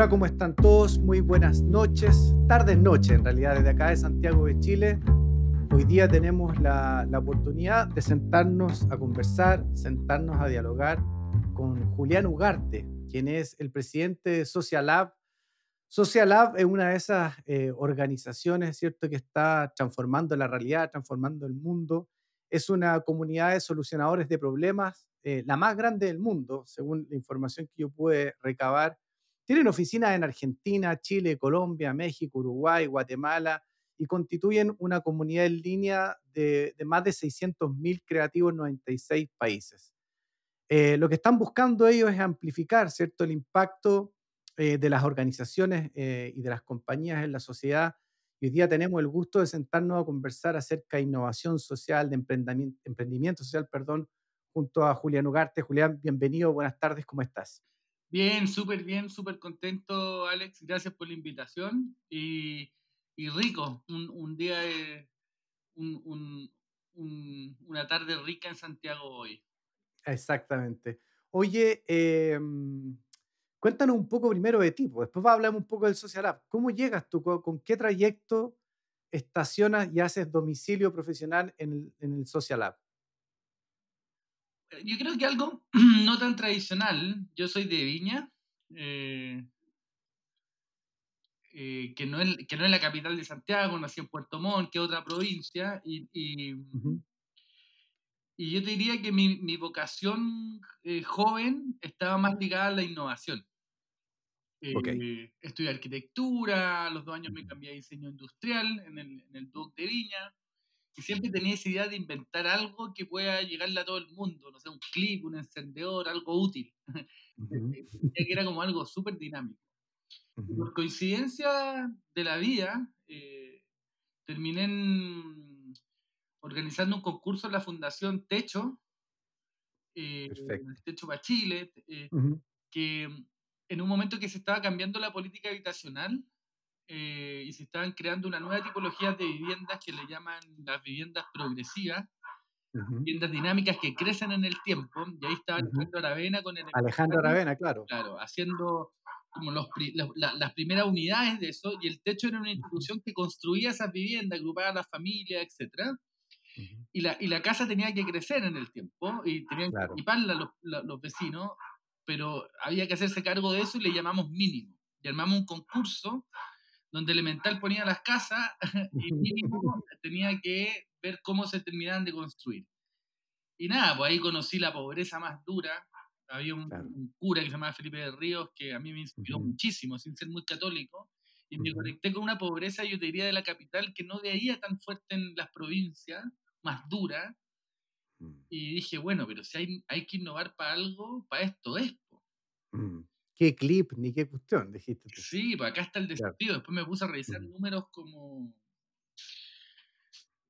Hola, ¿cómo están todos? Muy buenas noches, tardes, noche en realidad, desde acá de Santiago de Chile. Hoy día tenemos la, oportunidad de sentarnos a conversar, sentarnos a dialogar con Julián Ugarte, quien es el presidente de Social Lab. Social Lab es una de esas eh, organizaciones, ¿cierto?, que está transformando la realidad, transformando el mundo. Es una comunidad de solucionadores de problemas, eh, la más grande del mundo, según la información que yo pude recabar. Tienen oficinas en Argentina, Chile, Colombia, México, Uruguay, Guatemala y constituyen una comunidad en línea de, de más de 600.000 creativos en 96 países. Eh, lo que están buscando ellos es amplificar ¿cierto? el impacto eh, de las organizaciones eh, y de las compañías en la sociedad. Y hoy día tenemos el gusto de sentarnos a conversar acerca de innovación social, de emprendimiento, emprendimiento social, perdón, junto a Julián Ugarte. Julián, bienvenido, buenas tardes, ¿cómo estás? Bien, súper bien, súper contento, Alex. Gracias por la invitación. Y, y rico, un, un día, de, un, un, una tarde rica en Santiago hoy. Exactamente. Oye, eh, cuéntanos un poco primero de ti, pues, después hablamos un poco del Social App. ¿Cómo llegas tú? ¿Con, qué trayecto estacionas y haces domicilio profesional en el, en el Social App? Yo creo que algo no tan tradicional. Yo soy de Viña, eh, eh, que, no es, que no es la capital de Santiago, nací en Puerto Montt, que es otra provincia, y, y, uh -huh. y, yo te diría que mi, mi vocación eh, joven estaba más ligada a la innovación. Okay. Estudié arquitectura, a los dos años me cambié a diseño industrial en el, en el DUC de Viña, y siempre tenía esa idea de inventar algo que pueda llegarle a todo el mundo, no sé, un clip, un encendedor, algo útil. Uh -huh. que era como algo súper dinámico. Uh -huh. Por coincidencia de la vida, eh, terminé en, organizando un concurso en la Fundación Techo, eh, Techo para Chile, eh, uh -huh. que en un momento que se estaba cambiando la política habitacional, eh, y se estaban creando una nueva tipología de viviendas que le llaman las viviendas progresivas, uh -huh. viviendas dinámicas que crecen en el tiempo, y ahí estaba Alejandro. Aravena con el... Alejandro Aravena, claro. Claro, haciendo como los, la, las primeras unidades de eso, y el techo era una institución que construía esas viviendas, agrupaba a las familias, etc. Uh -huh. y, la, y la casa tenía que crecer en el tiempo, y tenían claro. que equiparla los, los vecinos, pero había que hacerse cargo de eso y le llamamos mínimo. Y armamos un concurso donde Elemental ponía las casas y mínimo tenía que ver cómo se terminaban de construir. Y nada, pues ahí conocí la pobreza más dura. Había un, claro. un cura que se llamaba Felipe de Ríos que a mí me inspiró uh -huh. muchísimo, sin ser muy católico, y uh -huh. me conecté con una pobreza, yo te diría, de la capital que no veía tan fuerte en las provincias, más dura. Uh -huh. Y dije, bueno, pero si hay, hay que innovar para algo, para esto es. Qué clip ni qué cuestión, dijiste tú. Sí, pues acá está el desafío. Claro. Después me puse a revisar uh -huh. números como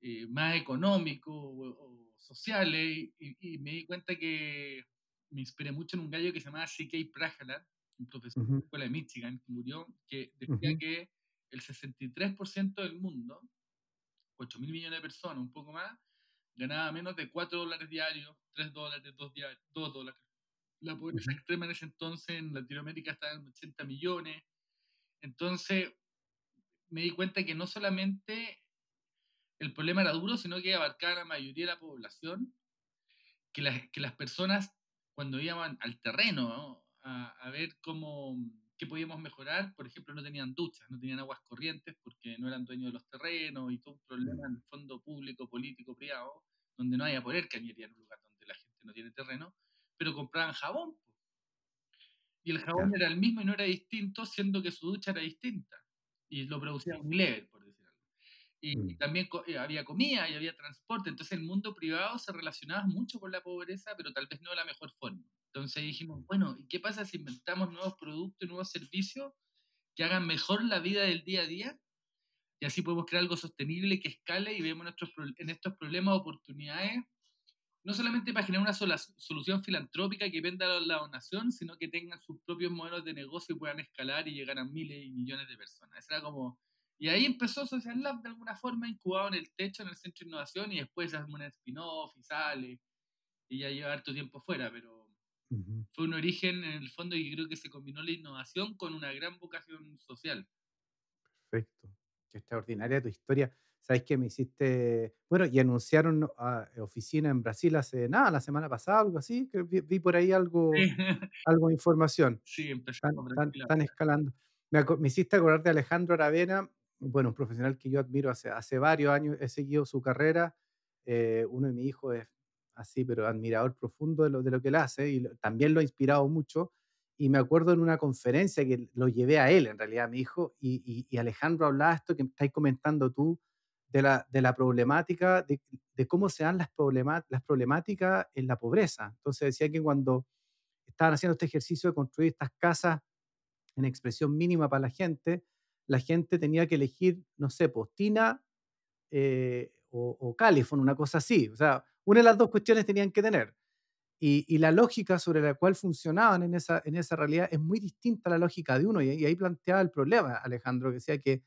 eh, más económicos o, o sociales y, y, me di cuenta que me inspiré mucho en un gallo que se llamaba C.K. Prahalat, un profesor uh -huh. de la escuela de Michigan que murió, que decía uh -huh. que el 63% del mundo, 8 mil millones de personas, un poco más, ganaba menos de 4 dólares diarios, 3 dólares, 2, diarios, 2 dólares la pobreza extrema en ese entonces en Latinoamérica estaba en 80 millones. Entonces me di cuenta que no solamente el problema era duro, sino que abarcaba a la mayoría de la población, que las, que las personas cuando iban al terreno ¿no? a, a, ver cómo qué podíamos mejorar, por ejemplo, no tenían duchas, no tenían aguas corrientes porque no eran dueños de los terrenos y todo un problema en el fondo público, político, privado, donde no hay a poder cañería en un lugar donde la gente no tiene terreno pero compraban jabón. Y el jabón claro. era el mismo y no era distinto, siendo que su ducha era distinta. Y lo producían muy leve, por decir algo. Y, mm. y también co eh, había comida y había transporte. Entonces el mundo privado se relacionaba mucho con la pobreza, pero tal vez no de la mejor forma. Entonces dijimos, bueno, ¿y qué pasa si inventamos nuevos productos y nuevos servicios que hagan mejor la vida del día a día? Y así podemos crear algo sostenible que escale y vemos nuestros, en estos problemas oportunidades no solamente para generar una sola solución filantrópica que venda la donación, sino que tengan sus propios modelos de negocio y puedan escalar y llegar a miles y millones de personas. Esa era como... Y ahí empezó Social Lab de alguna forma, incubado en el techo, en el centro de innovación, y después hace un spin-off y sale, y ya lleva harto tiempo fuera, pero, Fue un origen en el fondo y creo que se combinó la innovación con una gran vocación social. Perfecto. Qué extraordinaria tu historia. Sabes que me hiciste, bueno, y anunciaron ah, oficina en Brasil hace nada, la semana pasada, algo así, que vi, por ahí algo, algo de información. Sí, están, escalando. Me, me, hiciste acordar de Alejandro Aravena, bueno, un profesional que yo admiro hace, hace varios años, he seguido su carrera. Eh, uno de mis hijos es así, pero admirador profundo de lo, de lo que él hace y también lo ha inspirado mucho. Y me acuerdo en una conferencia que lo llevé a él, en realidad, a mi hijo, y, y, Alejandro hablaba esto que estáis comentando tú, de la, de la problemática, de, cómo se dan las, las problemáticas en la pobreza. Entonces decía que cuando estaban haciendo este ejercicio de construir estas casas en expresión mínima para la gente, la gente tenía que elegir, no sé, postina eh, o, o Califon, una cosa así. O sea, una de las dos cuestiones tenían que tener. Y, y, la lógica sobre la cual funcionaban en esa, en esa realidad es muy distinta a la lógica de uno. Y, y ahí planteaba el problema, Alejandro, que decía que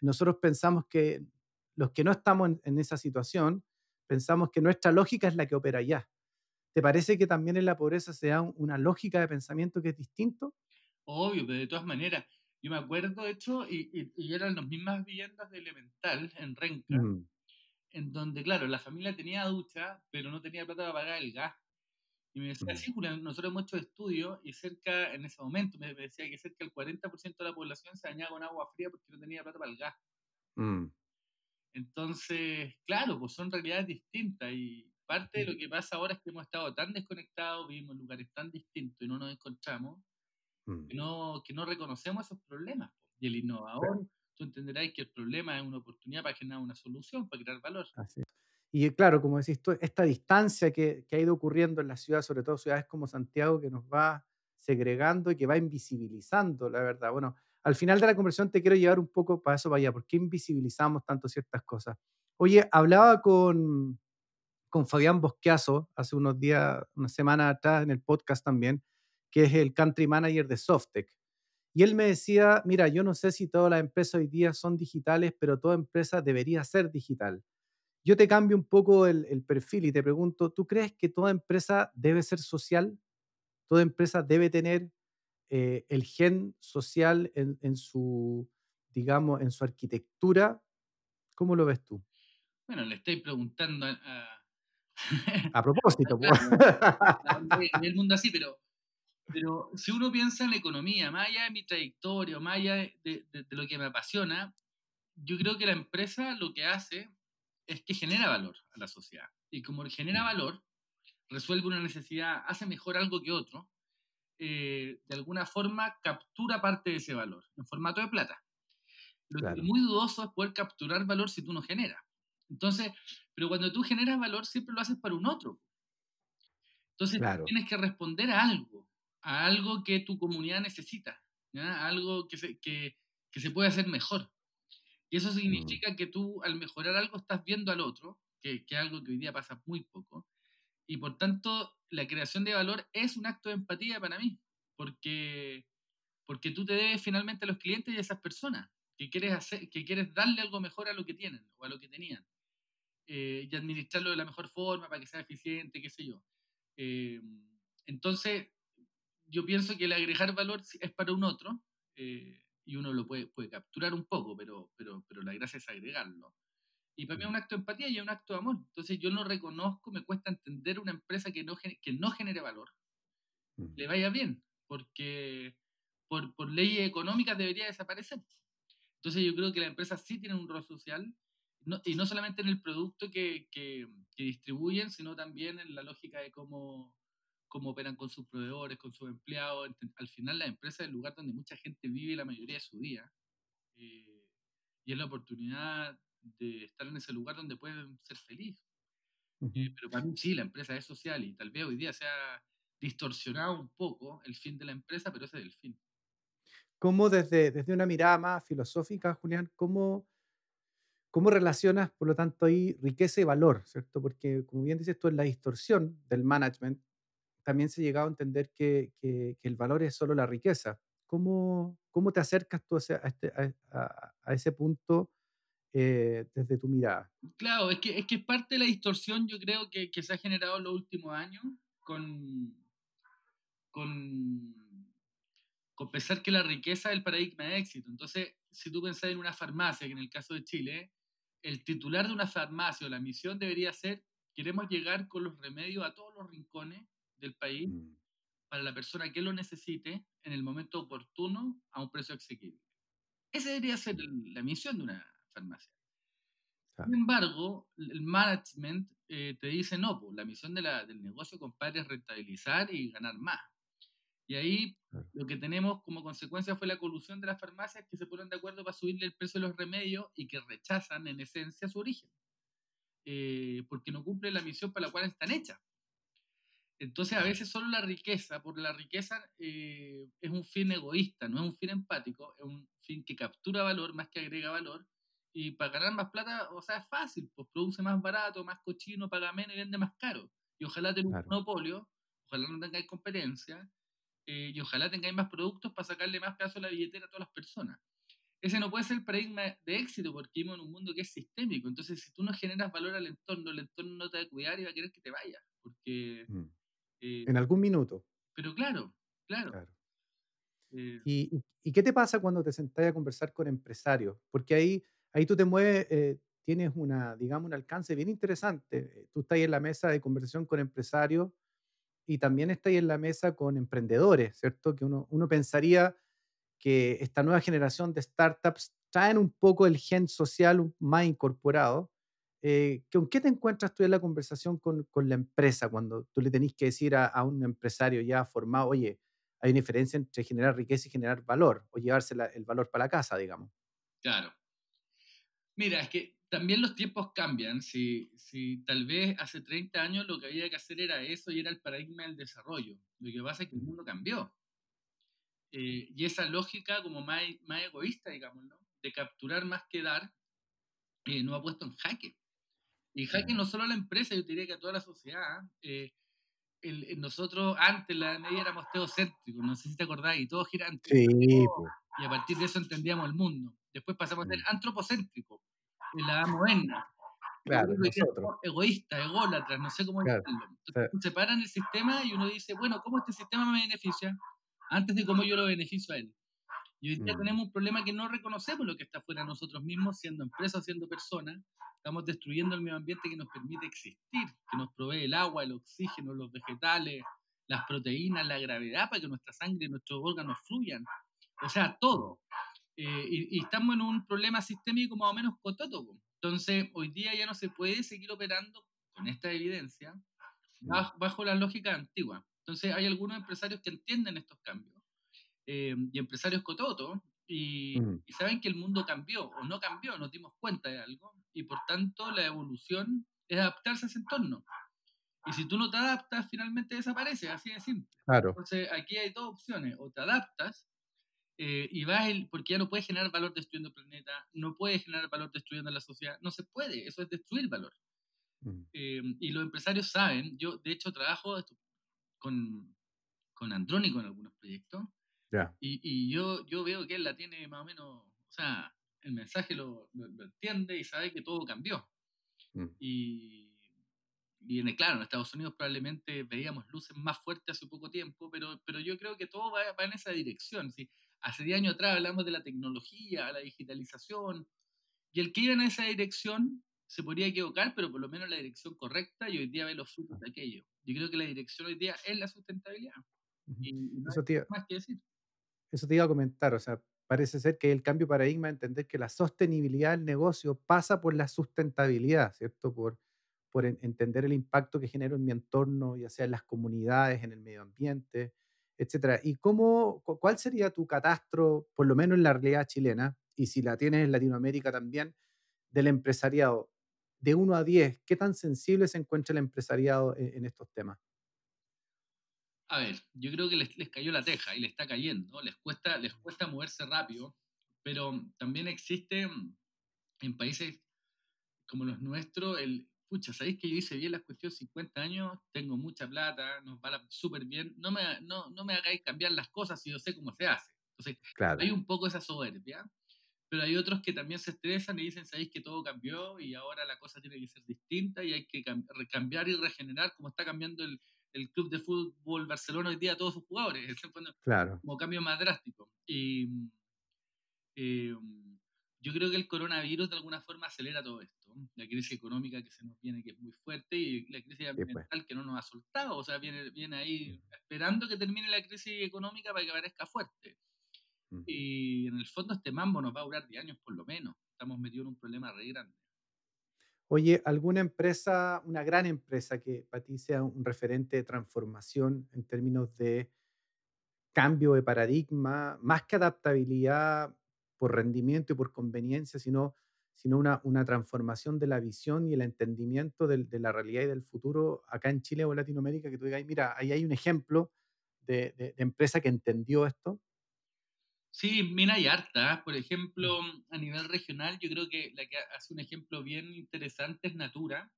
nosotros pensamos que los que no estamos en, esa situación, pensamos que nuestra lógica es la que opera ya. ¿Te parece que también en la pobreza se da una lógica de pensamiento que es distinto? Obvio, pero de todas maneras, yo me acuerdo, de hecho, y, eran las mismas viviendas de Elemental en Renca, mm. en donde, claro, la familia tenía ducha, pero no tenía plata para pagar el gas. Y me decía, mm. sí, Julián, nosotros hemos hecho estudios y cerca, en ese momento, me decía que cerca del 40% de la población se bañaba con agua fría porque no tenía plata para el gas. Mm. Entonces, claro, pues son realidades distintas y parte de lo que pasa ahora es que hemos estado tan desconectados, vivimos en lugares tan distintos y no nos encontramos, que, mm. no, que no reconocemos esos problemas. Y el innovador, tú entenderás que el problema es una oportunidad para generar una solución, para crear valor. Así. Y claro, como decís tú, esta distancia que, que ha ido ocurriendo en la ciudad, sobre todo ciudades como Santiago, que nos va segregando y que va invisibilizando, la verdad. Bueno, al final de la conversación te quiero llevar un poco para eso, vaya, ¿por qué invisibilizamos tanto ciertas cosas? Oye, hablaba con, con Fabián Bosqueazo hace unos días, una semana atrás en el podcast también, que es el country manager de Softec. Y él me decía, mira, yo no sé si todas las empresas hoy día son digitales, pero toda empresa debería ser digital. Yo te cambio un poco el perfil y te pregunto, ¿tú crees que toda empresa debe ser social? ¿Toda empresa debe tener eh, el gen social en, su, digamos, en su arquitectura. ¿Cómo lo ves tú? Bueno, le estoy preguntando a... a propósito. el mundo así, pero, pero si uno piensa en la economía, más allá de mi trayectoria, más allá de, lo que me apasiona, yo creo que la empresa lo que hace es que genera valor a la sociedad. Y como genera valor, resuelve una necesidad, hace mejor algo que otro, eh, de alguna forma captura parte de ese valor en formato de plata. Lo que es muy dudoso es poder capturar valor si tú no generas. Entonces, pero cuando tú generas valor siempre lo haces para un otro. Entonces tienes que responder a algo, a algo que tu comunidad necesita, algo que se, que, que se puede hacer mejor. Y eso mm. significa que tú al mejorar algo estás viendo al otro, que, que es algo que hoy día pasa muy poco, y por tanto, la creación de valor es un acto de empatía para mí, porque, porque tú te debes finalmente a los clientes y a esas personas que quieres, hacer, que quieres darle algo mejor a lo que tienen o a lo que tenían. Eh, y administrarlo de la mejor forma para que sea eficiente, qué sé yo. Eh, entonces, yo pienso que el agregar valor es para un otro eh, y uno lo puede, puede capturar un poco, pero, pero, pero la gracia es agregarlo. Y para mí es un acto de empatía y es un acto de amor. Entonces yo no reconozco, me cuesta entender una empresa que no, que no genere valor, le vaya bien, porque por, por leyes económicas debería desaparecer. Entonces yo creo que las empresas sí tienen un rol social, y no solamente en el producto que, que, distribuyen, sino también en la lógica de cómo, cómo operan con sus proveedores, con sus empleados. Al final la empresa es el lugar donde mucha gente vive la mayoría de su día. Eh, y es la oportunidad de estar en ese lugar donde pueden ser felices. Eh, pero para mí sí, la empresa es social y tal vez hoy día se ha distorsionado un poco el fin de la empresa, pero ese es el fin. ¿Cómo desde, desde una mirada más filosófica, Julián, cómo, cómo relacionas, por lo tanto, ahí riqueza y valor, ¿cierto? Porque, como bien dices tú, en la distorsión del management, también se ha llegado a entender que, que, el valor es solo la riqueza. ¿Cómo, cómo te acercas tú a, este, a, a ese punto eh, desde tu mirada. Claro, es que, es que parte de la distorsión, yo creo, que, que se ha generado en los últimos años con, con, con pensar que la riqueza es el paradigma de éxito. Entonces, si tú pensás en una farmacia, que en el caso de Chile, el titular de una farmacia o la misión debería ser, queremos llegar con los remedios a todos los rincones del país mm. para la persona que lo necesite en el momento oportuno a un precio asequible. Esa debería ser la misión de una farmacia. Sin embargo, el management eh, te dice, no, pues, la misión de la, del negocio, compadre, es rentabilizar y ganar más. Y ahí lo que tenemos como consecuencia fue la colusión de las farmacias que se ponen de acuerdo para subirle el precio de los remedios y que rechazan en esencia su origen, eh, porque no cumplen la misión para la cual están hechas. Entonces, a veces solo la riqueza, por la riqueza eh, es un fin egoísta, no es un fin empático, es un fin que captura valor más que agrega valor. Y para ganar más plata, o sea, es fácil, pues produce más barato, más cochino, paga menos y vende más caro. Y ojalá tenga un monopolio, ojalá no tengáis competencia, eh, y ojalá tengáis más productos para sacarle más pedazo a la billetera a todas las personas. Ese no puede ser el paradigma de éxito porque vivimos en un mundo que es sistémico. Entonces, si tú no generas valor al entorno, el entorno no te va a cuidar y va a querer que te vayas. Porque mm. Eh, en algún minuto. Pero claro, claro. Eh, ¿Y, y, qué te pasa cuando te sentás a conversar con empresarios? Porque ahí, ahí tú te mueves, eh, tienes una, digamos, un alcance bien interesante. Tú estás ahí en la mesa de conversación con empresarios y también estás ahí en la mesa con emprendedores, ¿cierto? Que uno, uno pensaría que esta nueva generación de startups traen un poco el gen social más incorporado, eh, ¿Con qué te encuentras tú en la conversación con, con la empresa cuando tú le tenés que decir a, a, un empresario ya formado, oye, hay una diferencia entre generar riqueza y generar valor, o llevarse el valor para la casa, digamos? Claro. Mira, es que también los tiempos cambian. Si, si tal vez hace 30 años lo que había que hacer era eso y era el paradigma del desarrollo. Lo que pasa es que el mundo cambió. Eh, y esa lógica como más, más egoísta, digamos, ¿no? de capturar más que dar, eh, no ha puesto en jaque. Y jaque no solo a la empresa, yo diría que a toda la sociedad. Eh, nosotros antes, la media éramos teocéntricos, no sé si te acordás, y todos girantes. Sí, y a partir de eso entendíamos el mundo. Después pasamos a ser antropocéntricos, en la edad moderna. Claro, nosotros. Egoísta, ególatras, no sé cómo claro, Entonces, separan el sistema y uno dice, bueno, ¿cómo este sistema me beneficia? Antes de cómo yo lo beneficio a él. Y hoy día mm. tenemos un problema que no reconocemos lo que está fuera de nosotros mismos, siendo empresas, siendo personas, Estamos destruyendo el medio ambiente que nos permite existir, que nos provee el agua, el oxígeno, los vegetales, las proteínas, la gravedad para que nuestra sangre y nuestros órganos fluyan. O sea, todo. Eh, y, estamos en un problema sistémico más o menos cotótopo. Entonces, hoy día ya no se puede seguir operando con esta evidencia bajo, bajo la lógica antigua. Entonces, hay algunos empresarios que entienden estos cambios. Eh, y empresarios cototos y, y, saben que el mundo cambió o no cambió, nos dimos cuenta de algo y por tanto la evolución es adaptarse a ese entorno. Y si tú no te adaptas, finalmente desaparece, así de simple. Claro. Entonces aquí hay dos opciones, o te adaptas eh, y vas, el, porque ya no puedes generar valor destruyendo el planeta, no puedes generar valor destruyendo la sociedad, no se puede, eso es destruir valor. Eh, y los empresarios saben, yo de hecho trabajo con, con Andrónico en algunos proyectos, y, y, yo, yo veo que él la tiene más o menos, o sea, el mensaje lo, lo, entiende y sabe que todo cambió. Mm. Y, y en, claro, en Estados Unidos probablemente veíamos luces más fuertes hace poco tiempo, pero, pero yo creo que todo va, va en esa dirección. ¿sí? Hace 10 años atrás hablamos de la tecnología, la digitalización, y el que iba en esa dirección se podría equivocar, pero por lo menos la dirección correcta y hoy día ve los frutos de aquello. Yo creo que la dirección hoy día es la sustentabilidad. Y, no Eso hay más que decir eso te iba a comentar, o sea, parece ser que el cambio de paradigma, entender que la sostenibilidad del negocio pasa por la sustentabilidad, ¿cierto? Por, por entender el impacto que genero en mi entorno, ya sea en las comunidades, en el medio ambiente, etcétera. ¿Y cómo, cuál sería tu catastro, por lo menos en la realidad chilena, y si la tienes en Latinoamérica también, del empresariado? De 1 a 10, ¿qué tan sensible se encuentra el empresariado en, en estos temas? A ver, yo creo que les, cayó la teja y les está cayendo, les cuesta, les cuesta moverse rápido, pero también existe mm, en países como los nuestros el, pucha, ¿sabéis que yo hice bien las cuestiones 50 años? Tengo mucha plata, nos va súper bien, no me, no, no me hagáis cambiar las cosas si yo sé cómo se hace. Entonces, hay un poco esa soberbia, pero hay otros que también se estresan y dicen, sabéis que todo cambió y ahora la cosa tiene que ser distinta y hay que cambiar y regenerar como está cambiando el, el club de fútbol Barcelona hoy día a todos sus jugadores, claro. como cambio más drástico. Y eh, yo creo que el coronavirus de alguna forma acelera todo esto. La crisis económica que se nos viene, que es muy fuerte, y la crisis pues. ambiental que no nos ha soltado. O sea, viene, viene ahí esperando que termine la crisis económica para que parezca fuerte. Y en el fondo este mambo nos va a durar 10 años por lo menos. Estamos metidos en un problema re grande. Oye, ¿alguna empresa, una gran empresa que para ti sea un referente de transformación en términos de cambio de paradigma, más que adaptabilidad por rendimiento y por conveniencia, sino, sino una, una transformación de la visión y el entendimiento de, la realidad y del futuro acá en Chile o Latinoamérica, que tú digas, mira, ahí hay un ejemplo de, de empresa que entendió esto? Sí, mira, y harta. Por ejemplo, a nivel regional, yo creo que la que hace un ejemplo bien interesante es Natura.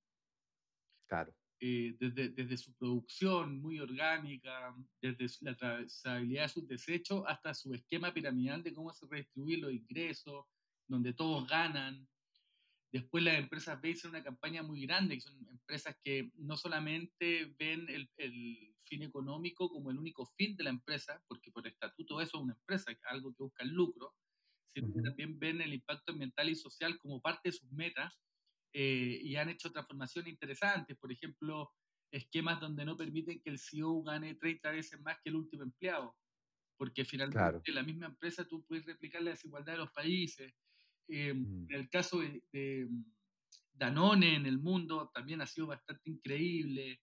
Claro. Eh, desde, desde, su producción muy orgánica, desde la trazabilidad de sus desechos hasta su esquema piramidal de cómo se redistribuyen los ingresos, donde todos ganan. Después las empresas ven una campaña muy grande, que son empresas que no solamente ven el, el, fin económico como el único fin de la empresa, porque por estatuto eso es una empresa, algo que busca el lucro, sino que también ven el impacto ambiental y social como parte de sus metas eh, y han hecho transformaciones interesantes, por ejemplo, esquemas donde no permiten que el CEO gane 30 veces más que el último empleado, porque finalmente en la misma empresa tú puedes replicar la desigualdad de los países. Eh, mm. En el caso de, mm, Danone en el mundo también ha sido bastante increíble.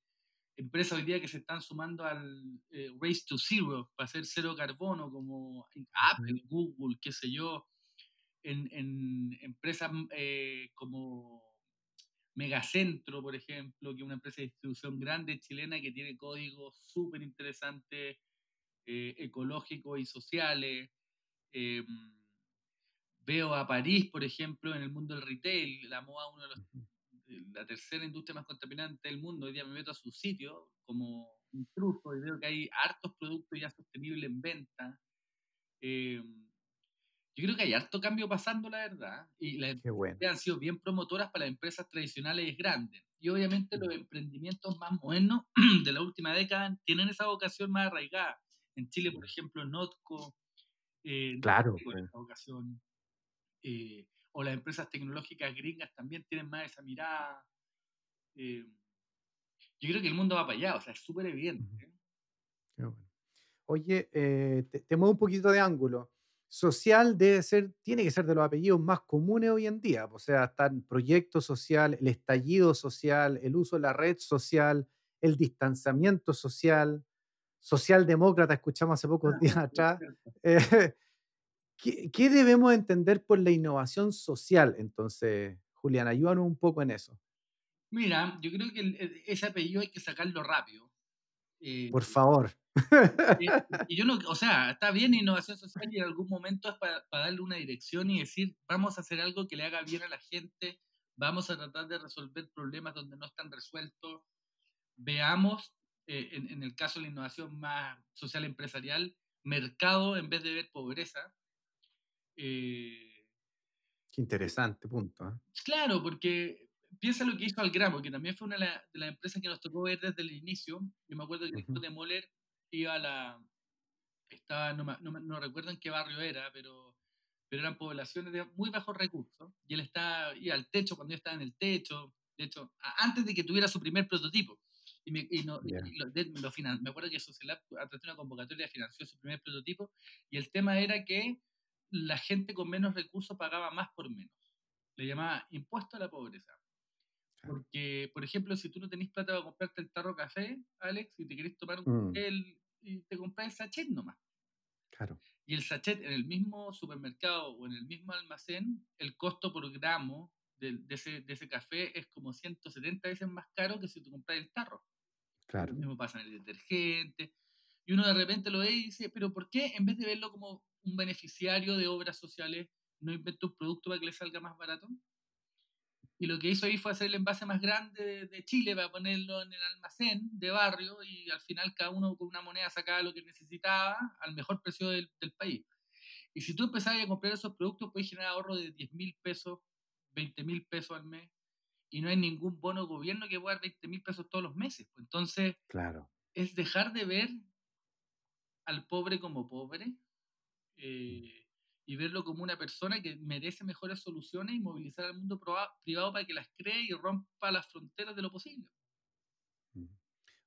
Empresas hoy día que se están sumando al eh, Race to Zero para hacer cero carbono, como Apple, Google, qué sé yo. En, en empresas eh, como Megacentro, por ejemplo, que es una empresa de distribución grande chilena que tiene códigos súper interesantes, ecológicos y sociales. Veo a París, por ejemplo, en el mundo del retail, la moda, uno de los, la tercera industria más contaminante del mundo. Hoy día me meto a su sitio como intruso y veo que hay hartos productos ya sostenibles en venta. Eh, yo creo que hay harto cambio pasando, la verdad. Y las empresas han sido bien promotoras para las empresas tradicionales grandes. Y obviamente los emprendimientos más modernos de la última década tienen esa vocación más arraigada. En Chile, por ejemplo, Notco. Eh, claro. esa vocación. Eh, o las empresas tecnológicas gringas también tienen más esa mirada. Eh, yo creo que el mundo va para allá, o sea, es súper evidente. Oye, eh, te, muevo un poquito de ángulo. Social debe ser, tiene que ser de los apellidos más comunes hoy en día. O sea, están proyecto social, el estallido social, el uso de la red social, el distanciamiento social, socialdemócrata, escuchamos hace pocos ah, días atrás. ¿Qué, debemos entender por la innovación social? Entonces, Julián, ayúdanos un poco en eso. Mira, yo creo que ese apellido hay que sacarlo rápido. Eh, por favor. y yo no, o sea, está bien innovación social y en algún momento es para, darle una dirección y decir, vamos a hacer algo que le haga bien a la gente, vamos a tratar de resolver problemas donde no están resueltos. Veamos, eh, en, en, el caso de la innovación más social empresarial, mercado en vez de ver pobreza. Eh, Qué interesante punto. ¿eh? Claro, porque piensa lo que hizo Algramo, que también fue una de las empresas que nos tocó ver desde el inicio. Yo me acuerdo que uh de Moller iba a la. Estaba, no, no, recuerdo en qué barrio era, pero, pero eran poblaciones de muy bajos recursos. Y él estaba, iba al techo cuando yo estaba en el techo. De hecho, antes de que tuviera su primer prototipo. Y me, lo, me acuerdo que Socialab, a través de una convocatoria, financió su primer prototipo. Y el tema era que la gente con menos recursos pagaba más por menos. Le llamaba impuesto a la pobreza. Porque, por ejemplo, si tú no tenés plata para comprarte el tarro café, Alex, y te querés tomar un café, mm. y te compras el sachet nomás. Claro. Y el sachet en el mismo supermercado o en el mismo almacén, el costo por gramo de, ese, de ese, café es como 170 veces más caro que si tú compras el tarro. Claro. Lo mismo pasa en el detergente. Y uno de repente lo ve y dice, pero ¿por qué en vez de verlo como un beneficiario de obras sociales no inventó un producto para que le salga más barato. Y lo que hizo ahí fue hacer el envase más grande de, Chile para ponerlo en el almacén de barrio y al final cada uno con una moneda sacaba lo que necesitaba al mejor precio del, país. Y si tú empezabas a comprar esos productos, puedes generar ahorro de 10 mil pesos, 20 mil pesos al mes y no hay ningún bono gobierno que pueda dar 20 mil pesos todos los meses. Pues entonces, claro. es dejar de ver al pobre como pobre eh, y verlo como una persona que merece mejores soluciones y movilizar al mundo privado para que las cree y rompa las fronteras de lo posible.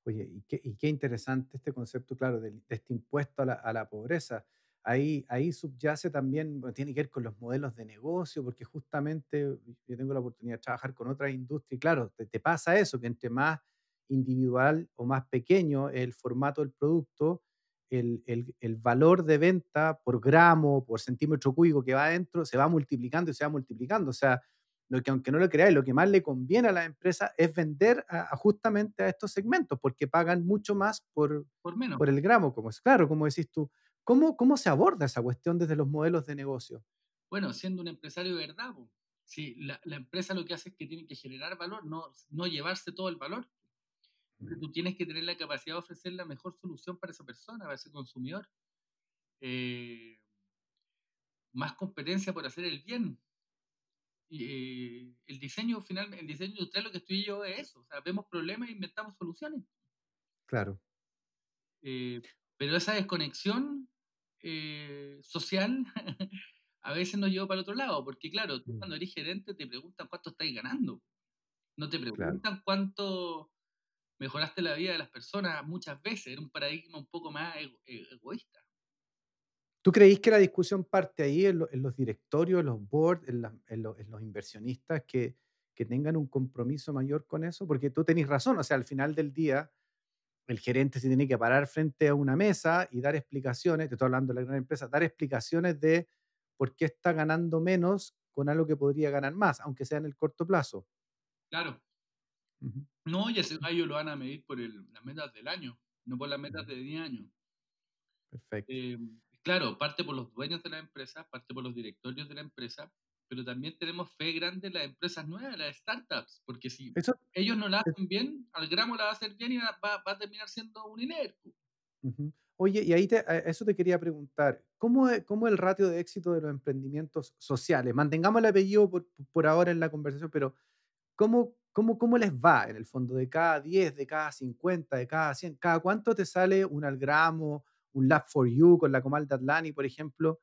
Oye, y qué, y qué interesante este concepto, claro, de, este impuesto a la, a la pobreza. Ahí, ahí subyace también, tiene que ver con los modelos de negocio, porque justamente yo tengo la oportunidad de trabajar con otra industria y claro, te, te pasa eso, que entre más individual o más pequeño el formato del producto, el, el, el, valor de venta por gramo, por centímetro cúbico que va adentro, se va multiplicando y se va multiplicando. O sea, lo que aunque no lo creáis, lo que más le conviene a la empresa es vender a, justamente a estos segmentos, porque pagan mucho más por, por, menos. por el gramo, como es claro, como decís tú. ¿Cómo, ¿Cómo se aborda esa cuestión desde los modelos de negocio? Bueno, siendo un empresario de verdad, si la, la, empresa lo que hace es que tiene que generar valor, no, no llevarse todo el valor. Tú tienes que tener la capacidad de ofrecer la mejor solución para esa persona, para ese consumidor. Eh, más competencia por hacer el bien. Eh, el diseño final, el diseño industrial lo que estoy yo es eso. O sea, vemos problemas e inventamos soluciones. Claro. Eh, pero esa desconexión social a veces nos lleva para el otro lado, porque claro, tú mm. cuando eres gerente te preguntan cuánto estáis ganando. No te preguntan cuánto mejoraste la vida de las personas muchas veces, era un paradigma un poco más e, egoísta. ¿Tú creís que la discusión parte ahí en, los directorios, en los boards, en, los inversionistas que, que, tengan un compromiso mayor con eso? Porque tú tenés razón, o sea, al final del día, el gerente se tiene que parar frente a una mesa y dar explicaciones, te estoy hablando de la gran empresa, dar explicaciones de por qué está ganando menos con algo que podría ganar más, aunque sea en el corto plazo. Claro, no, y ese gallo lo van a medir por las metas del año, no por las metas de 10 años. Perfecto. Eh, claro, parte por los dueños de la empresa, parte por los directorios de la empresa, pero también tenemos fe grande en las empresas nuevas, las startups, porque si ellos no la hacen bien, al gramo la va a hacer bien y va, a terminar siendo un INER. Oye, y ahí te, eso te quería preguntar, ¿cómo es, ¿cómo el ratio de éxito de los emprendimientos sociales? Mantengamos el apellido por, por ahora en la conversación, pero ¿cómo, ¿Cómo, ¿Cómo les va en el fondo? De cada 10, de cada 50, de cada 100, ¿cada cuánto te sale un Algramo, un Lab for You con la Comal de Atlani, por ejemplo?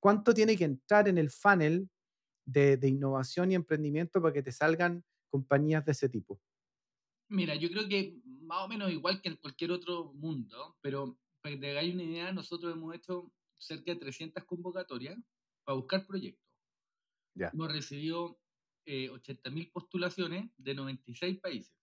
¿Cuánto tiene que entrar en el funnel de, de, innovación y emprendimiento para que te salgan compañías de ese tipo? Mira, yo creo que más o menos igual que en cualquier otro mundo, pero para que te hagáis una idea, nosotros hemos hecho cerca de 300 convocatorias para buscar proyectos. Ya. Hemos recibido eh, 80.000 postulaciones de 96 países.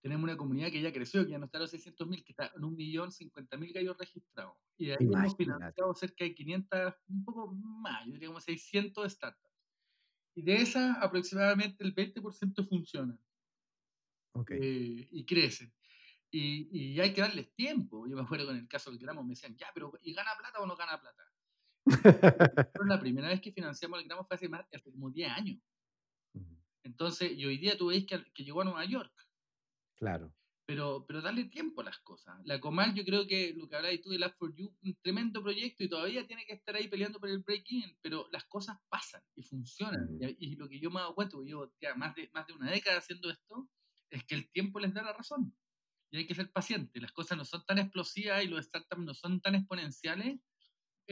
Tenemos una comunidad que ya creció, que ya no está a los 600.000, que está en 1.050.000 gallos registrados. Y de ahí hemos financiado cerca de 500, un poco más, yo diría como 600 startups. Y de esas, aproximadamente el 20% funcionan. Okay. Eh, y crecen. Y, y, hay que darles tiempo. Yo me acuerdo con el caso del gramo, me decían, ya, pero ¿y gana plata o no gana plata? La primera vez que financiamos el gramo fue hace, más, hace como 10 años. Entonces, y hoy día tú veis que, que, llegó a Nueva York. Claro. Pero, pero darle tiempo a las cosas. La Comal, yo creo que lo que habláis tú de Last for You, un tremendo proyecto y todavía tiene que estar ahí peleando por el break-in, pero las cosas pasan y funcionan. y, lo que yo me he dado cuenta, porque llevo más, de, más de una década haciendo esto, es que el tiempo les da la razón. Y hay que ser paciente. Las cosas no son tan explosivas y los startups no son tan exponenciales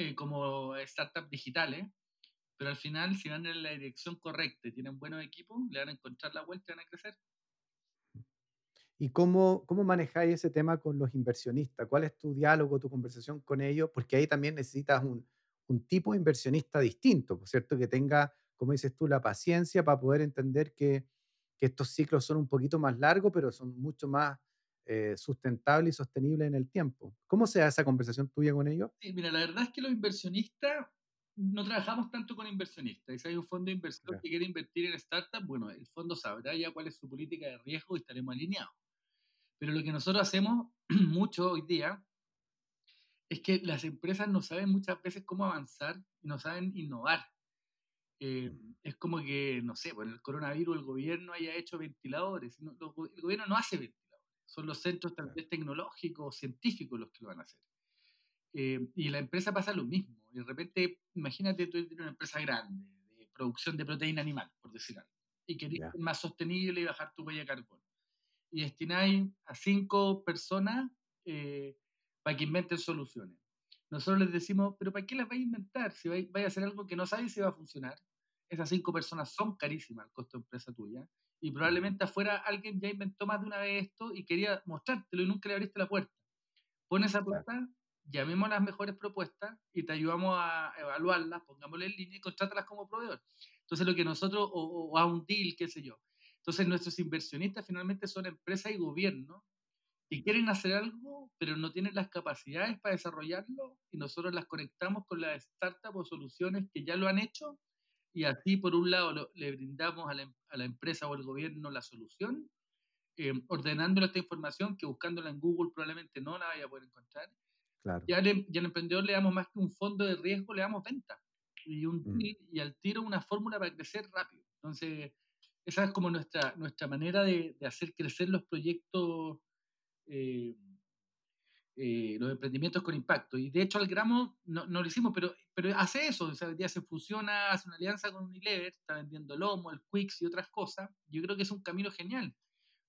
eh, como startups digitales, pero al final, si van en la dirección correcta y tienen buenos equipos, le van a encontrar la vuelta y van a crecer. ¿Y cómo, cómo manejáis ese tema con los inversionistas? ¿Cuál es tu diálogo, tu conversación con ellos? Porque ahí también necesitas un, un tipo de inversionista distinto, ¿por cierto? Que tenga, como dices tú, la paciencia para poder entender que, que estos ciclos son un poquito más largos, pero son mucho más eh, sustentable y sostenible en el tiempo. ¿Cómo se da esa conversación tuya con ellos? Sí, mira, la verdad es que los inversionistas no trabajamos tanto con inversionistas. Si hay un fondo de inversión que quiere invertir en startups, bueno, el fondo sabrá ya cuál es su política de riesgo y estaremos alineados. Pero lo que nosotros hacemos mucho hoy día es que las empresas no saben muchas veces cómo avanzar y no saben innovar. Eh, mm. es como que, no sé, por el coronavirus el gobierno haya hecho ventiladores. el gobierno no hace ventiladores son los centros tal vez tecnológicos o científicos los que lo van a hacer. Eh, y la empresa pasa lo mismo. Y de repente, imagínate, tú tienes una empresa grande de producción de proteína animal, por decir algo, y querés ser más sostenible y bajar tu huella de carbono. y destináis a cinco personas eh, para que inventen soluciones. Nosotros les decimos, pero ¿para qué las vais a inventar? Si vais, a hacer algo que no sabéis si va a funcionar. Esas cinco personas son carísimas al costo de empresa tuya. Y probablemente afuera alguien ya inventó más de una vez esto y quería mostrártelo y nunca le abriste la puerta. Pon esa plata, llamemos a las mejores propuestas y te ayudamos a evaluarlas, pongámosle en línea y contrátalas como proveedor. Entonces lo que nosotros, o, o a un deal, qué sé yo. Entonces nuestros inversionistas finalmente son empresas y gobiernos y quieren hacer algo, pero no tienen las capacidades para desarrollarlo y nosotros las conectamos con las startups o soluciones que ya lo han hecho y así por un lado le brindamos a la, a la, empresa o al gobierno la solución, eh, ordenándole esta información que buscándola en Google probablemente no la vaya a poder encontrar. Claro. Y, al, y, al, emprendedor le damos más que un fondo de riesgo, le damos venta y, un, mm. y al tiro una fórmula para crecer rápido. Entonces, esa es como nuestra, nuestra manera de, de hacer crecer los proyectos eh, eh, los emprendimientos con impacto. Y de hecho al gramo no, no, lo hicimos, pero, pero hace eso, o sea, hoy día se fusiona, hace una alianza con Unilever, está vendiendo Lomo, el Quicks y otras cosas. Yo creo que es un camino genial,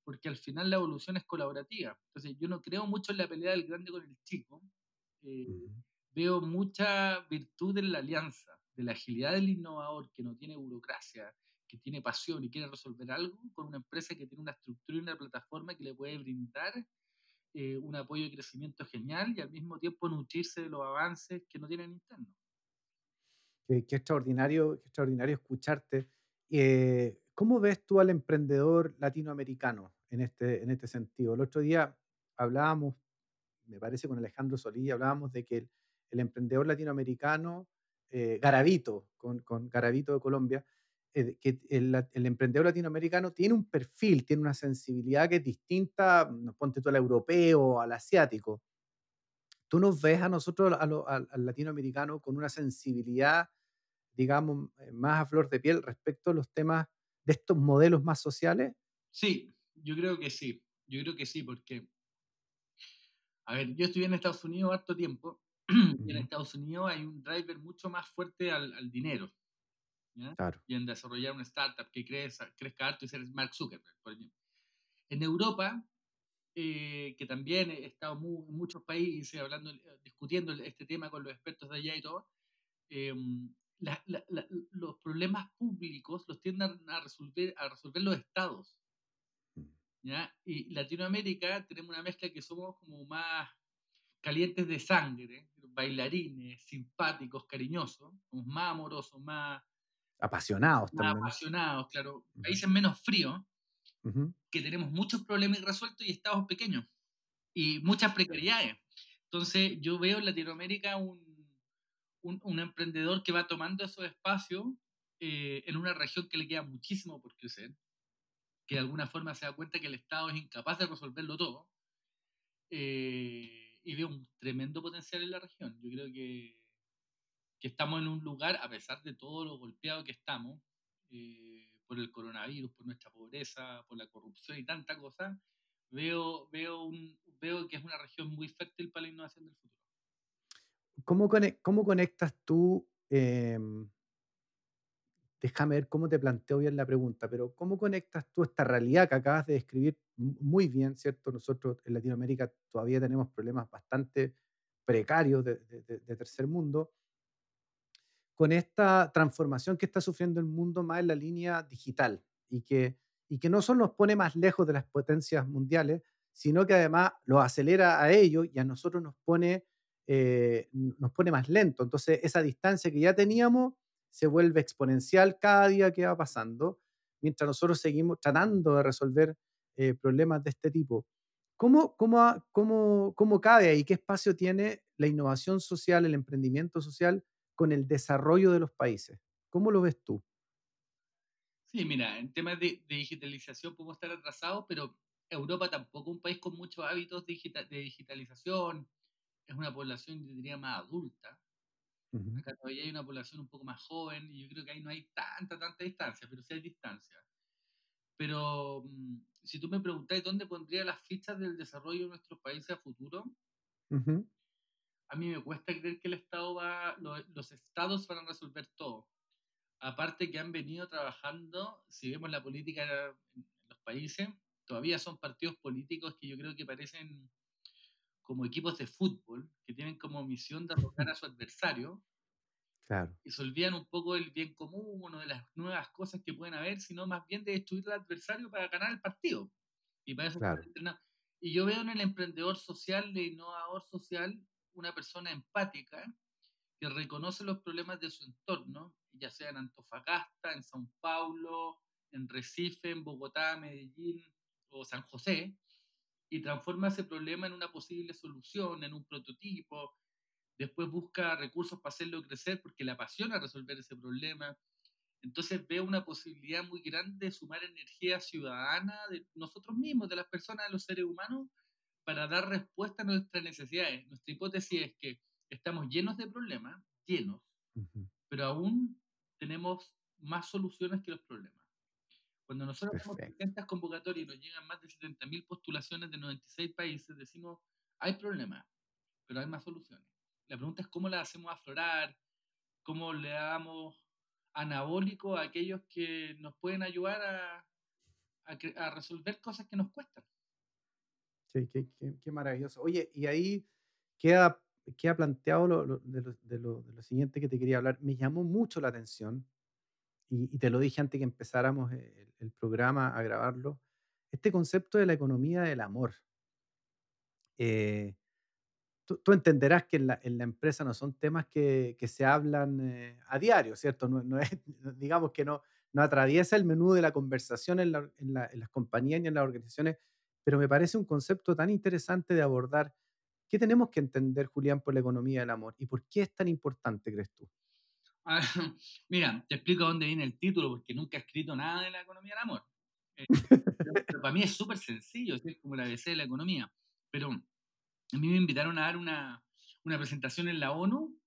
porque al final la evolución es colaborativa. Entonces yo no creo mucho en la pelea del grande con el chico. Eh, veo mucha virtud en la alianza, de la agilidad del innovador que no tiene burocracia, que tiene pasión y quiere resolver algo, con una empresa que tiene una estructura y una plataforma que le puede brindar eh, un apoyo de crecimiento genial y al mismo tiempo nutrirse de los avances que no tienen interno. Qué, extraordinario, qué extraordinario escucharte. Eh, ¿Cómo ves tú al emprendedor latinoamericano en este, en este sentido? El otro día hablábamos, me parece con Alejandro Solí, hablábamos de que el, el emprendedor latinoamericano, eh, Garavito, con, con Garavito de Colombia, eh, que el, emprendedor latinoamericano tiene un perfil, tiene una sensibilidad que es distinta, nos ponte tú al europeo, al asiático. Tú nos ves a nosotros, al latinoamericano, con una sensibilidad, digamos, eh, más a flor de piel respecto a los temas de estos modelos más sociales. Sí, yo creo que sí, yo creo que sí, porque, a ver, yo estuve en Estados Unidos harto tiempo, y en Estados Unidos hay un driver mucho más fuerte al, al dinero y en desarrollar una startup que crezca, crezca harto y ser Mark Zuckerberg, por ejemplo. En Europa, eh, que también he estado en muchos países hablando, discutiendo este tema con los expertos de allá y todo, em, los problemas públicos los tienden a resolver, a resolver los estados. Mm. ¿ya? Y Latinoamérica tenemos una mezcla que somos como más calientes de sangre, bailarines, simpáticos, cariñosos, somos más amorosos, más, apasionados también. Apasionados, claro. Países menos fríos, que tenemos muchos problemas irresueltos y estados pequeños y muchas precariedades. Entonces, yo veo en Latinoamérica un, un, emprendedor que va tomando esos espacios eh, en una región que le queda muchísimo por crecer, que de alguna forma se da cuenta que el Estado es incapaz de resolverlo todo, eh, y veo un tremendo potencial en la región. Yo creo que que estamos en un lugar, a pesar de todo lo golpeado que estamos, eh, por el coronavirus, por nuestra pobreza, por la corrupción y tanta cosa, veo, veo, veo que es una región muy fértil para la innovación del futuro. ¿Cómo, cómo conectas tú? Em, déjame ver cómo te planteo bien la pregunta, pero ¿cómo conectas tú esta realidad que acabas de describir muy bien, ¿cierto? Nosotros en Latinoamérica todavía tenemos problemas bastante precarios de tercer mundo con esta transformación que está sufriendo el mundo más en la línea digital y que, y que no solo nos pone más lejos de las potencias mundiales, sino que además lo acelera a ellos y a nosotros nos pone, eh, nos pone más lento. Entonces esa distancia que ya teníamos se vuelve exponencial cada día que va pasando, mientras nosotros seguimos tratando de resolver eh, problemas de este tipo. ¿Cómo, cómo, cómo, ¿Cómo cabe ahí? ¿Qué espacio tiene la innovación social, el emprendimiento social con el desarrollo de los países. ¿Cómo lo ves tú? Sí, mira, en temas de, digitalización podemos estar atrasados, pero Europa tampoco es un país con muchos hábitos de, digitalización, es una población, yo diría, más adulta. Acá todavía hay una población un poco más joven y yo creo que ahí no hay tanta, tanta distancia, pero sí hay distancia. Pero mm, si tú me preguntas dónde pondría las fichas del desarrollo de nuestros países a futuro, a mí me cuesta creer que el Estado va, los, estados van a resolver todo. Aparte que han venido trabajando, si vemos la política en los países, todavía son partidos políticos que yo creo que parecen como equipos de fútbol, que tienen como misión derrotar a su adversario. Claro. Y se olvidan un poco del bien común o de las nuevas cosas que pueden haber, sino más bien de destruir al adversario para ganar el partido. Y para eso claro. Y yo veo en el emprendedor social, el innovador social, una persona empática que reconoce los problemas de su entorno, ya sea en Antofagasta, en São Paulo, en Recife, en Bogotá, Medellín o San José, y transforma ese problema en una posible solución, en un prototipo. Después busca recursos para hacerlo crecer porque le apasiona resolver ese problema. Entonces veo una posibilidad muy grande de sumar energía ciudadana de nosotros mismos, de las personas, de los seres humanos, para dar respuesta a nuestras necesidades. Nuestra hipótesis es que estamos llenos de problemas, llenos, pero aún tenemos más soluciones que los problemas. Cuando nosotros hacemos 300 convocatorias y nos llegan más de 70.000 postulaciones de 96 países, decimos, hay problemas, pero hay más soluciones. La pregunta es cómo las hacemos aflorar, cómo le damos anabólico a aquellos que nos pueden ayudar a, a, resolver cosas que nos cuestan. Qué, qué, maravilloso. Oye, y ahí queda, queda planteado lo, de, lo, de, lo, siguiente que te quería hablar. Me llamó mucho la atención, y, te lo dije antes que empezáramos el, el, programa a grabarlo, este concepto de la economía del amor. Eh, tú, entenderás que en la, en la, empresa no son temas que, se hablan eh, a diario, ¿cierto? No, no es, digamos que no, no atraviesa el menú de la conversación en, la, en, en, las compañías ni en las organizaciones, pero me parece un concepto tan interesante de abordar. ¿Qué tenemos que entender, Julián, por la economía del amor? ¿Y por qué es tan importante, crees tú? Ah, mira, te explico dónde viene el título, porque nunca he escrito nada de la economía del amor. Eh, pero, para mí es súper sencillo, es como la ABC de la economía. Pero a mí me invitaron a dar una, una presentación en la ONU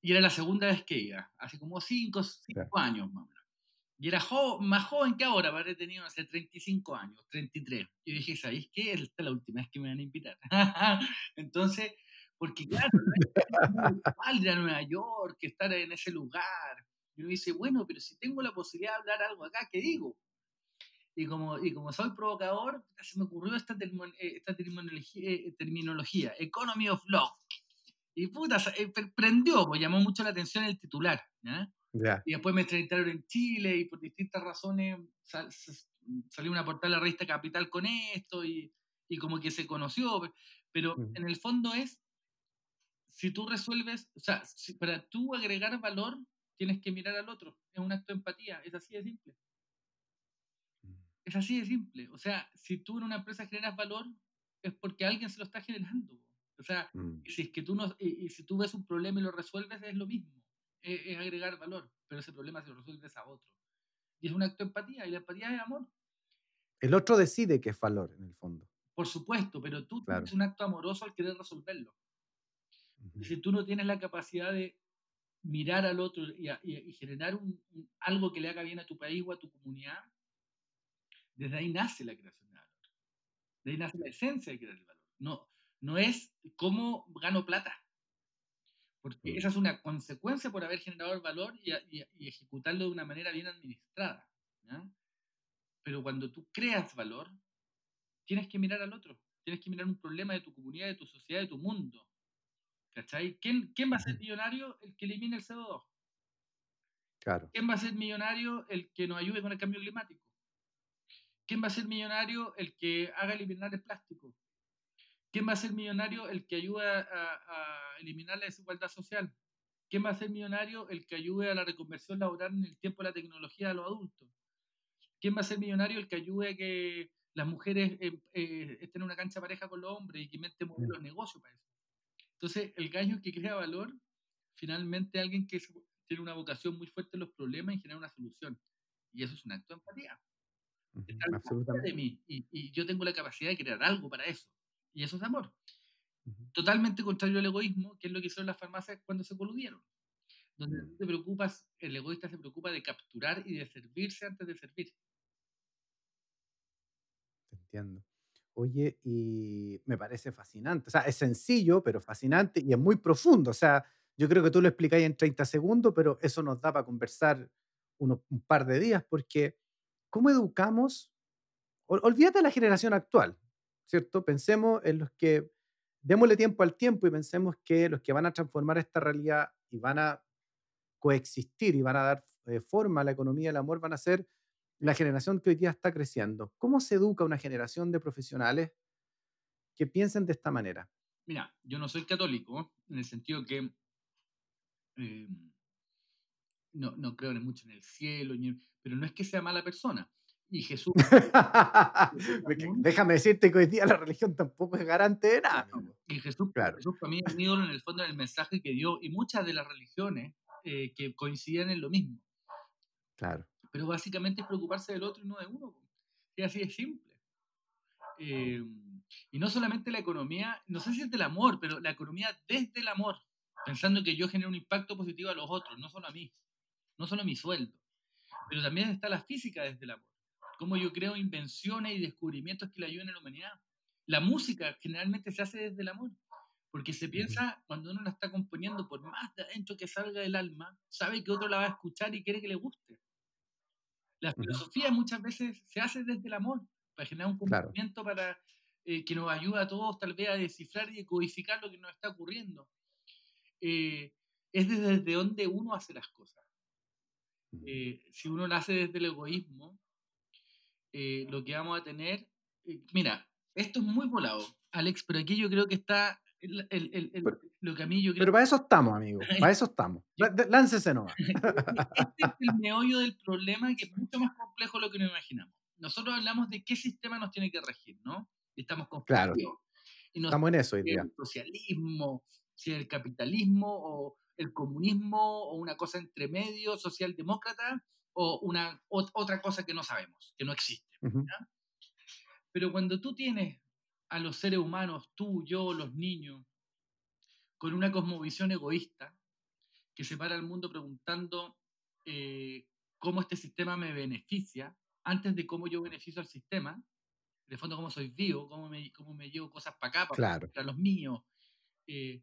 y era la segunda vez que iba, hace como 5 cinco, años más. Y era más joven que ahora, haber tenido hace 35 años, 33. Y dije, ¿sabéis qué? Esta es la última vez que me van a invitar. Entonces, porque claro, ir a Nueva York, estar en ese lugar. Y uno dice, bueno, pero si tengo la posibilidad de hablar algo acá, ¿qué digo? Y como, y como soy provocador, se me ocurrió esta, eh, esta terminología, eh, terminología, Economy of Love. Y puta, eh, prendió, pues llamó mucho la atención el titular. Y después me entrevistaron en Chile y por distintas razones salió una portada de la revista Capital con esto y, y como que se conoció. Pero en el fondo es, si tú resuelves, o sea, para tú agregar valor, tienes que mirar al otro. Es un acto de empatía, es así de simple. Es así de simple. O sea, si tú en una empresa generas valor, es porque alguien se lo está generando. O sea, mm. si es que tú no, y, si tú ves un problema y lo resuelves, es lo mismo. Es, agregar valor, pero ese problema se lo resuelves a otro. Y es un acto de empatía, y la empatía es amor. El otro decide que es valor, en el fondo. Por supuesto, pero tú tienes un acto amoroso al querer resolverlo. Si tú no tienes la capacidad de mirar al otro y, generar algo que le haga bien a tu país o a tu comunidad, desde ahí nace la creación de valor. De ahí nace la esencia de crear el valor. No, no es cómo gano plata. Porque esa es una consecuencia por haber generado el valor y, ejecutarlo de una manera bien administrada. Pero cuando tú creas valor, tienes que mirar al otro. Tienes que mirar un problema de tu comunidad, de tu sociedad, de tu mundo. ¿Cachai? ¿Quién, quién va a ser millonario? El que elimine el CO2. Claro. ¿Quién va a ser millonario? El que nos ayude con el cambio climático. ¿Quién va a ser millonario? El que haga eliminar el plástico. ¿Quién va a ser millonario? El que ayude a, eliminar la desigualdad social. ¿Quién va a ser millonario? El que ayude a la reconversión laboral en el tiempo de la tecnología de los adultos. ¿Quién va a ser millonario? El que ayude a que las mujeres eh, eh, estén en una cancha pareja con los hombres y que inventen modelos de negocio para eso. Entonces, el gallo que crea valor, finalmente alguien que tiene una vocación muy fuerte en los problemas y genera una solución. Y eso es un acto de empatía de mí y, yo tengo la capacidad de crear algo para eso. Y eso es amor. Totalmente contrario al egoísmo, que es lo que hicieron las farmacias cuando se coludieron. Donde mm. te preocupas, el egoísta se preocupa de capturar y de servirse antes de servir. entiendo. Oye, y me parece fascinante. O sea, es sencillo, pero fascinante y es muy profundo. O sea, yo creo que tú lo explicáis en 30 segundos, pero eso nos da para conversar un par de días, porque ¿cómo educamos olvídate de la generación actual, ¿cierto? Pensemos en los que, démosle tiempo al tiempo y pensemos que los que van a transformar esta realidad y van a coexistir y van a dar eh, forma a la economía del amor van a ser la generación que hoy día está creciendo. ¿Cómo se educa una generación de profesionales que piensen de esta manera? Mira, yo no soy católico, en el sentido que em, no, no, creo mucho en el cielo, pero no es que sea mala persona. Y Jesús... Déjame decirte que hoy día la religión tampoco es garante de nada. Y Jesús, claro. Jesús para mí es ídolo en el fondo del mensaje que dio, y muchas de las religiones eh, que coinciden en lo mismo. Claro. Pero básicamente es preocuparse del otro y no de uno. Y así es simple. Em, y no solamente la economía, no sé si es del amor, pero la economía desde el amor, pensando que yo genero un impacto positivo a los otros, no solo a mí, no solo a mi sueldo, pero también está la física desde el amor. Cómo yo creo invenciones y descubrimientos que le ayuden a la humanidad. La música generalmente se hace desde el amor. Porque se piensa, cuando uno la está componiendo, por más de adentro que salga del alma, sabe que otro la va a escuchar y quiere que le guste. La filosofía muchas veces se hace desde el amor, para generar un conocimiento para eh, que nos ayude a todos tal vez a descifrar y codificar lo que nos está ocurriendo. Eh, es desde donde uno hace las cosas. Eh, si uno lo hace desde el egoísmo, lo que vamos a tener, mira, esto es muy volado, Alex, pero aquí yo creo que está pero, lo que a mí yo Pero para eso estamos, amigo. Para eso estamos. Láncese nomás. Este es el meollo del problema que es mucho más complejo de lo que nos imaginamos. Nosotros hablamos de qué sistema nos tiene que regir, ¿no? estamos con Claro. estamos en eso hoy día. El socialismo, si el capitalismo o el comunismo o una cosa entre medio, socialdemócrata o una otra cosa que no sabemos, que no existe. Pero cuando tú tienes a los seres humanos, tú, yo, los niños, con una cosmovisión egoísta que separa al mundo preguntando eh, cómo este sistema me beneficia antes de cómo yo beneficio al sistema, de fondo cómo soy vivo, cómo me, cómo me llevo cosas para acá, para, los míos. Eh,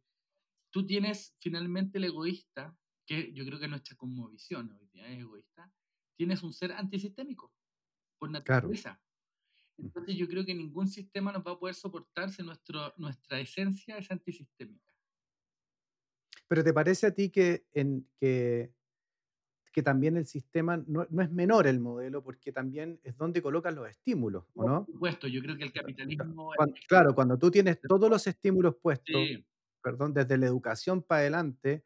tú tienes finalmente el egoísta, que yo creo que nuestra cosmovisión hoy día es egoísta, tienes un ser antisistémico, por naturaleza. Entonces yo creo que ningún sistema nos va a poder soportar si nuestro, nuestra esencia es antisistémica. Pero ¿te parece a ti que, en, que, que también el sistema no, no, es menor el modelo porque también es donde colocan los estímulos, ¿o no? Por supuesto, yo creo que el capitalismo... claro, cuando tú tienes todos los estímulos puestos, perdón, desde la educación para adelante,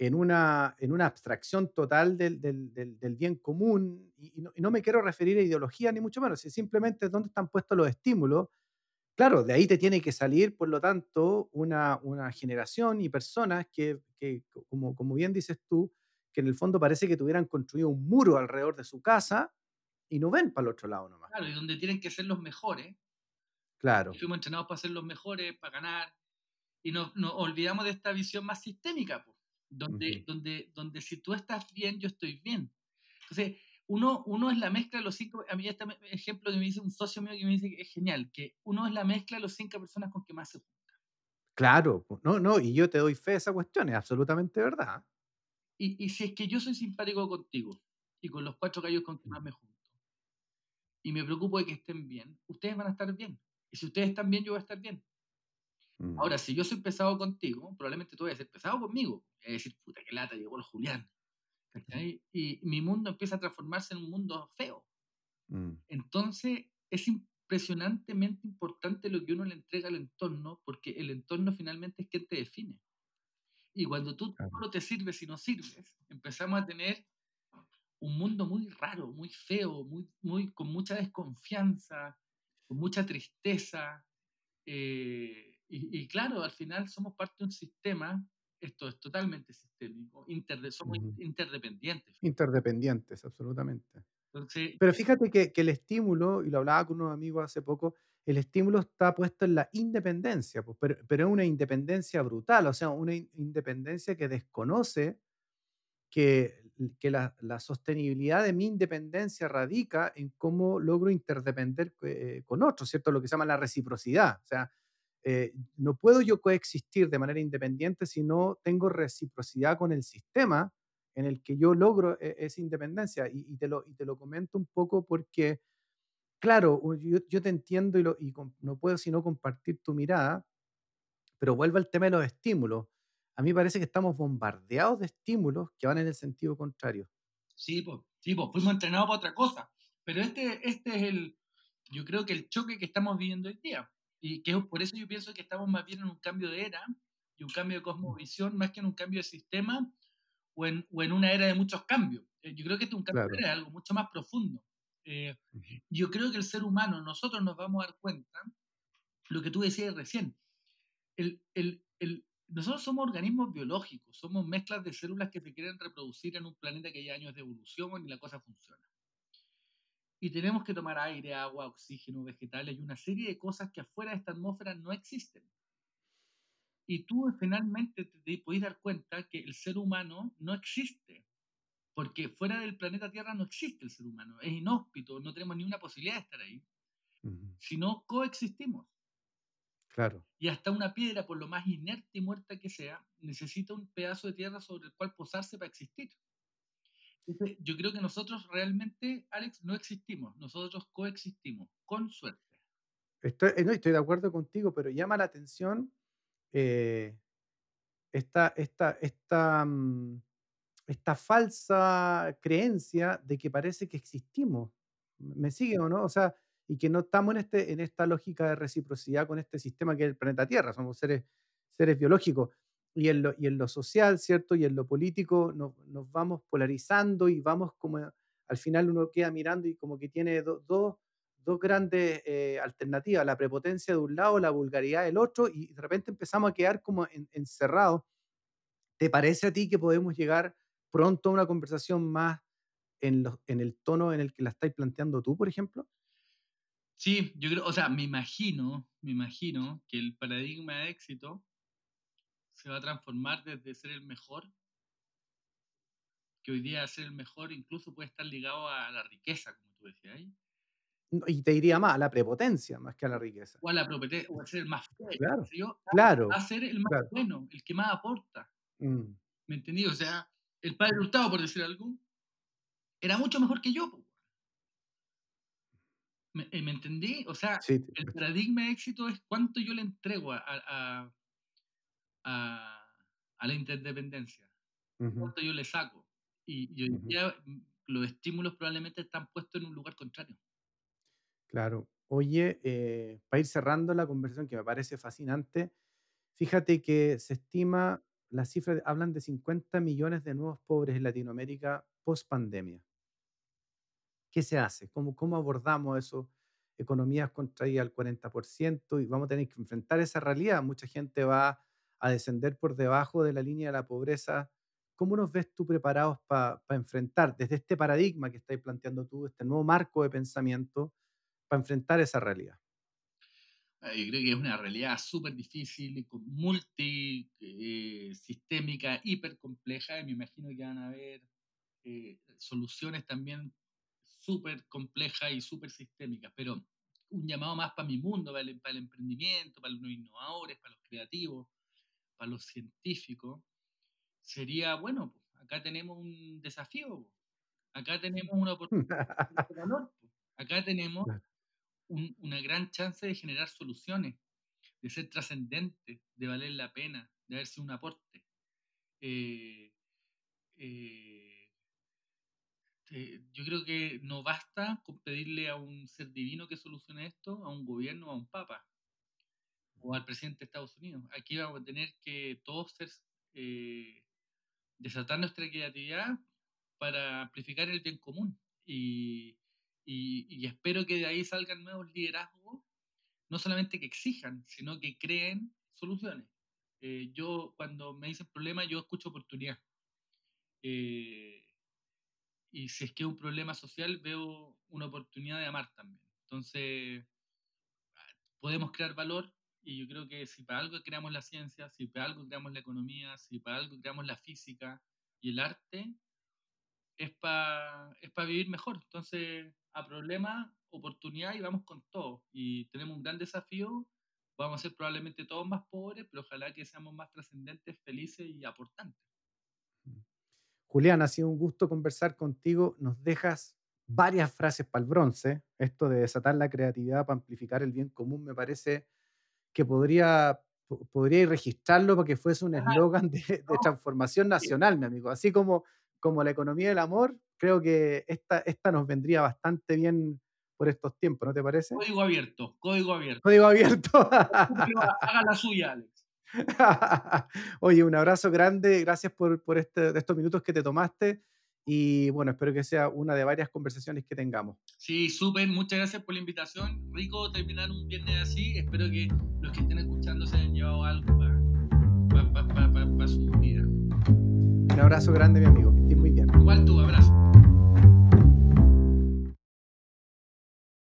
en una, en una abstracción total del, del, del, bien común, y, no, me quiero referir a ideología ni mucho menos, simplemente es dónde están puestos los estímulos. Claro, de ahí te tiene que salir, por lo tanto, una, una generación y personas que, que, como, como bien dices tú, que en el fondo parece que tuvieran construido un muro alrededor de su casa y no ven para el otro lado nomás. Claro, y donde tienen que ser los mejores. Claro. fuimos entrenados para ser los mejores, para ganar, y nos, nos olvidamos de esta visión más sistémica. Pues donde, donde, donde si tú estás bien, yo estoy bien. Entonces, uno, uno es la mezcla de los cinco, a mí este ejemplo que me dice un socio mío que me dice que es genial, que uno es la mezcla de los cinco personas con que más se junta. Claro, no, no, y yo te doy fe a esa cuestión, es absolutamente verdad. Y, y si es que yo soy simpático contigo y con los cuatro gallos con que más me junto, y me preocupo de que estén bien, ustedes van a estar bien. Y si ustedes están bien, yo voy a estar bien. Mm. Ahora, si yo soy pesado contigo, probablemente tú vayas a ser pesado conmigo. Y a decir, puta, qué lata, llegó el Julián. Y mi mundo empieza a transformarse en un mundo feo. Mm. Entonces, es impresionantemente importante lo que uno le entrega al entorno, porque el entorno finalmente es quien te define. Y cuando tú no te sirves y no sirves, empezamos a tener un mundo muy raro, muy feo, muy, muy, con mucha desconfianza, con mucha tristeza. Eh, y, claro, al final somos parte de un sistema, esto es totalmente sistémico, somos interdependientes. Interdependientes, absolutamente. Pero fíjate que, que, el estímulo, y lo hablaba con unos amigos hace poco, el estímulo está puesto en la independencia, pues, pero, pero, es una independencia brutal, o sea, una independencia que desconoce que, que la, la, sostenibilidad de mi independencia radica en cómo logro interdepender eh, con otros, ¿cierto? Lo que se llama la reciprocidad. O sea, eh, no puedo yo coexistir de manera independiente si no tengo reciprocidad con el sistema en el que yo logro e-, esa independencia. Y, te lo, y te lo comento un poco porque claro, yo, te entiendo y, lo, y no puedo sino compartir tu mirada, pero vuelvo al tema de los estímulos. A mí parece que estamos bombardeados de estímulos que van en el sentido contrario. Sí, pues, sí, pues fuimos entrenados para otra cosa. Pero este, este es el, yo creo que el choque que estamos viviendo hoy día. Y que por eso yo pienso que estamos más bien en un cambio de era y un cambio de cosmovisión más que en un cambio de sistema o en, o en una era de muchos cambios. Eh, yo creo que este es un cambio de era, algo mucho más profundo. Eh, yo creo que el ser humano, nosotros nos vamos a dar cuenta, lo que tú decías recién, el, el, el, nosotros somos organismos biológicos, somos mezclas de células que se quieren reproducir en un planeta que lleva años de evolución y la cosa funciona. Y tenemos que tomar aire, agua, oxígeno, vegetales y una serie de cosas que afuera de esta atmósfera no existen. Y tú finalmente te puedes dar cuenta que el ser humano no existe, porque fuera del planeta Tierra no existe el ser humano, es inhóspito, no tenemos ni una posibilidad de estar ahí, sino coexistimos. Claro. Y hasta una piedra, por lo más inerte y muerta que sea, necesita un pedazo de tierra sobre el cual posarse para existir. Yo creo que nosotros realmente, Alex, no existimos, nosotros coexistimos, con suerte. Estoy, eh, no, estoy de acuerdo contigo, pero llama la atención eh, esta, esta, esta, mm, esta falsa creencia de que parece que existimos. ¿Me sigue o no? O sea, y que no estamos en, este, en esta lógica de reciprocidad con este sistema que es el planeta Tierra, somos seres, seres biológicos. Y en, lo, y en lo social, ¿cierto? Y en lo político nos, nos vamos polarizando y vamos como, al final uno queda mirando y como que tiene dos dos grandes eh, alternativas, la prepotencia de un lado, la vulgaridad del otro, y de repente empezamos a quedar como encerrados. ¿Te parece a ti que podemos llegar pronto a una conversación más en, en el tono en el que la estáis planteando tú, por ejemplo? Sí, yo creo, o sea, me imagino, me imagino que el paradigma de éxito se va a transformar desde ser el mejor, que hoy día ser el mejor incluso puede estar ligado a la riqueza, como tú decías. Y te diría más, a la prepotencia más que a la riqueza. O a la prepotencia, o a ser el más Claro, claro. A ser el más bueno, el que más aporta. Mm. ¿Me entendí? O sea, el padre Hurtado, por decir algo, era mucho mejor que yo. ¿Me, eh, ¿Me, entendí? O sea, el paradigma de éxito es cuánto yo le entrego a, a, a, a la interdependencia, cuánto yo le saco. Y, hoy día mm, los estímulos probablemente están puestos en un lugar contrario. Claro. Oye, eh, para ir cerrando la conversación que me parece fascinante, fíjate que se estima, las cifras hablan de 50 millones de nuevos pobres en Latinoamérica post pandemia. ¿Qué se hace? ¿Cómo, cómo abordamos eso? Economías contraídas al 40% y vamos a tener que enfrentar esa realidad. Mucha gente va a descender por debajo de la línea de la pobreza. ¿Cómo nos ves tú preparados para enfrentar desde este paradigma que estáis planteando tú, este nuevo marco de pensamiento, para enfrentar esa realidad? Ah, yo creo que es una realidad súper difícil, multisistémica, eh, hiper compleja, y me imagino que van a haber eh, soluciones también súper complejas y súper sistémicas, pero un llamado más para mi mundo, para el, emprendimiento, para los innovadores, para los creativos, para los científicos, sería, bueno, acá tenemos un desafío, acá tenemos una oportunidad acá tenemos una gran chance de generar soluciones, de ser trascendente, de valer la pena, de haberse un aporte. Eh, eh, eh, yo creo que no basta con pedirle a un ser divino que solucione esto, a un gobierno, a un papa o al presidente de Estados Unidos. Aquí vamos a tener que todos ser, desatar nuestra creatividad para amplificar el bien común. Y, y, espero que de ahí salgan nuevos liderazgos, no solamente que exijan, sino que creen soluciones. Eh, yo, cuando me dicen problema, yo escucho oportunidad. Eh, y si es que es un problema social, veo una oportunidad de amar también. Entonces, podemos crear valor y yo creo que si para algo creamos la ciencia, si para algo creamos la economía, si para algo creamos la física y el arte, es para es vivir mejor. Entonces, a problema, oportunidad y vamos con todo. Y tenemos un gran desafío. Vamos a ser probablemente todos más pobres, pero ojalá que seamos más trascendentes, felices y aportantes. Julián, ha sido un gusto conversar contigo. Nos dejas varias frases para el bronce. Esto de desatar la creatividad para amplificar el bien común me parece que podría, podría registrarlo para que fuese un eslogan de, transformación nacional, mi amigo. Así como, como la economía del amor, creo que esta, esta nos vendría bastante bien por estos tiempos, ¿no te parece? Código abierto, código abierto. Código abierto. Haga la suya, Alex. Oye, un abrazo grande, gracias por, por este, estos minutos que te tomaste y bueno, espero que sea una de varias conversaciones que tengamos. Sí, súper, muchas gracias por la invitación. Rico terminar un viernes así. Espero que los que estén escuchando se hayan llevado algo para su vida. Un abrazo grande, mi amigo. Que estés muy bien. Igual tú, abrazo.